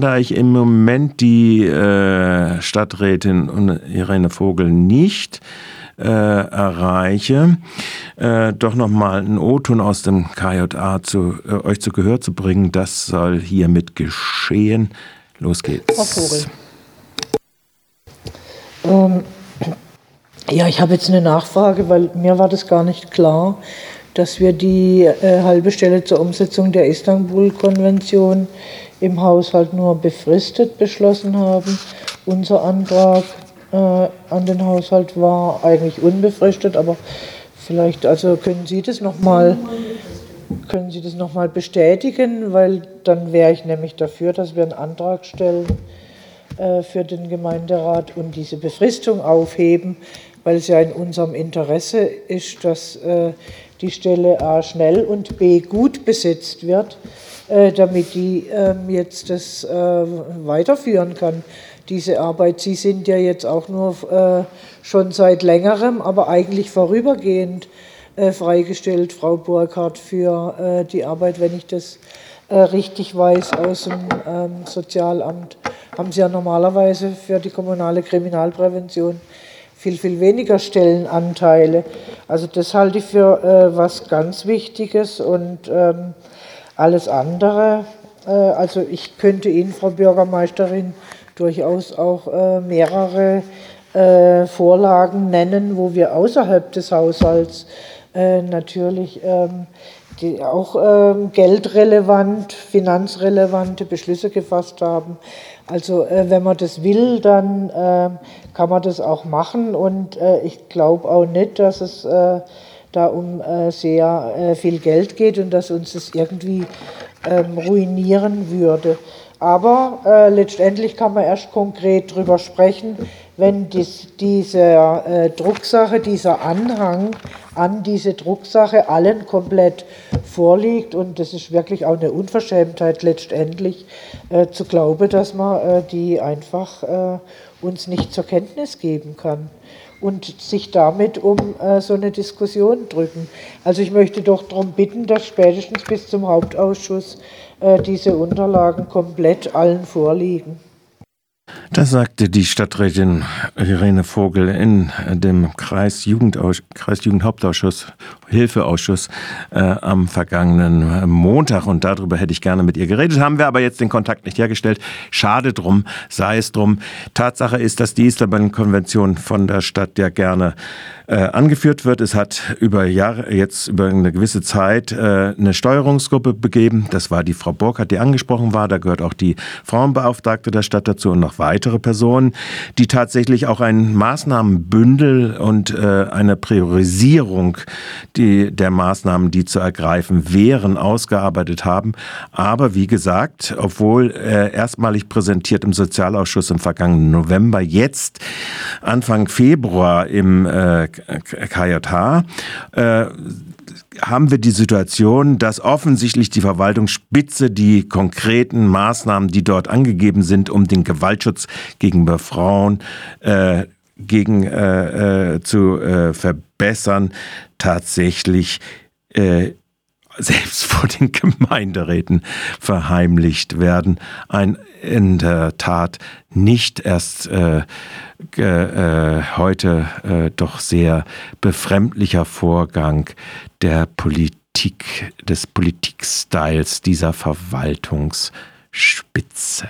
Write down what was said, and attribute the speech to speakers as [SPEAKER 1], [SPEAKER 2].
[SPEAKER 1] Da ich im Moment die äh, Stadträtin Irene Vogel nicht äh, erreiche, äh, doch nochmal einen O-Ton aus dem KJA zu, äh, euch zu Gehör zu bringen. Das soll hiermit geschehen. Los geht's. Frau Vogel.
[SPEAKER 2] Ähm, ja, ich habe jetzt eine Nachfrage, weil mir war das gar nicht klar, dass wir die äh, halbe Stelle zur Umsetzung der Istanbul-Konvention im Haushalt nur befristet beschlossen haben. Unser Antrag äh, an den Haushalt war eigentlich unbefristet, aber vielleicht, also können Sie das nochmal können Sie das noch mal bestätigen, weil dann wäre ich nämlich dafür, dass wir einen Antrag stellen äh, für den Gemeinderat und diese Befristung aufheben, weil es ja in unserem Interesse ist, dass äh, die Stelle A schnell und B gut besetzt wird, äh, damit die ähm, jetzt das äh, weiterführen kann, diese Arbeit. Sie sind ja jetzt auch nur äh, schon seit längerem, aber eigentlich vorübergehend äh, freigestellt, Frau Burkhardt, für die Arbeit, wenn ich das richtig weiß, aus dem ähm, Sozialamt. Haben Sie ja normalerweise für die kommunale Kriminalprävention viel, viel weniger Stellenanteile. Also das halte ich für äh, was ganz Wichtiges und ähm, alles andere, äh, also ich könnte Ihnen, Frau Bürgermeisterin, durchaus auch äh, mehrere äh, Vorlagen nennen, wo wir außerhalb des Haushalts äh, natürlich ähm, die auch ähm, geldrelevant, finanzrelevante Beschlüsse gefasst haben. Also äh, wenn man das will, dann äh, kann man das auch machen und äh, ich glaube auch nicht, dass es äh, da um äh, sehr äh, viel Geld geht und dass uns das irgendwie ähm, ruinieren würde. Aber äh, letztendlich kann man erst konkret darüber sprechen, wenn dies, diese äh, Drucksache, dieser Anhang an diese Drucksache allen komplett vorliegt. Und das ist wirklich auch eine Unverschämtheit letztendlich äh, zu glauben, dass man äh, die einfach äh, uns nicht zur Kenntnis geben kann und sich damit um äh, so eine Diskussion drücken. Also ich möchte doch darum bitten, dass spätestens bis zum Hauptausschuss äh, diese Unterlagen komplett allen vorliegen.
[SPEAKER 1] Das sagte die Stadträtin Irene Vogel in dem Kreisjugendhauptausschuss, Hilfeausschuss äh, am vergangenen Montag. Und darüber hätte ich gerne mit ihr geredet. Haben wir aber jetzt den Kontakt nicht hergestellt. Schade drum, sei es drum. Tatsache ist, dass die Istanbul-Konvention von der Stadt ja gerne äh, angeführt wird. Es hat über Jahre, jetzt über eine gewisse Zeit äh, eine Steuerungsgruppe begeben. Das war die Frau Burkhardt, die angesprochen war. Da gehört auch die Frauenbeauftragte der Stadt dazu und noch weitere Personen, die tatsächlich auch ein Maßnahmenbündel und äh, eine Priorisierung die, der Maßnahmen, die zu ergreifen wären, ausgearbeitet haben. Aber wie gesagt, obwohl äh, erstmalig präsentiert im Sozialausschuss im vergangenen November, jetzt Anfang Februar im äh, KJH, äh, haben wir die Situation, dass offensichtlich die Verwaltungsspitze die konkreten Maßnahmen, die dort angegeben sind, um den Gewaltschutz gegenüber Frauen äh, gegen, äh, äh, zu äh, verbessern, tatsächlich äh, selbst vor den Gemeinderäten verheimlicht werden. Ein in der Tat nicht erst äh, äh, heute äh, doch sehr befremdlicher Vorgang der Politik, des Politikstyles dieser Verwaltungsspitze.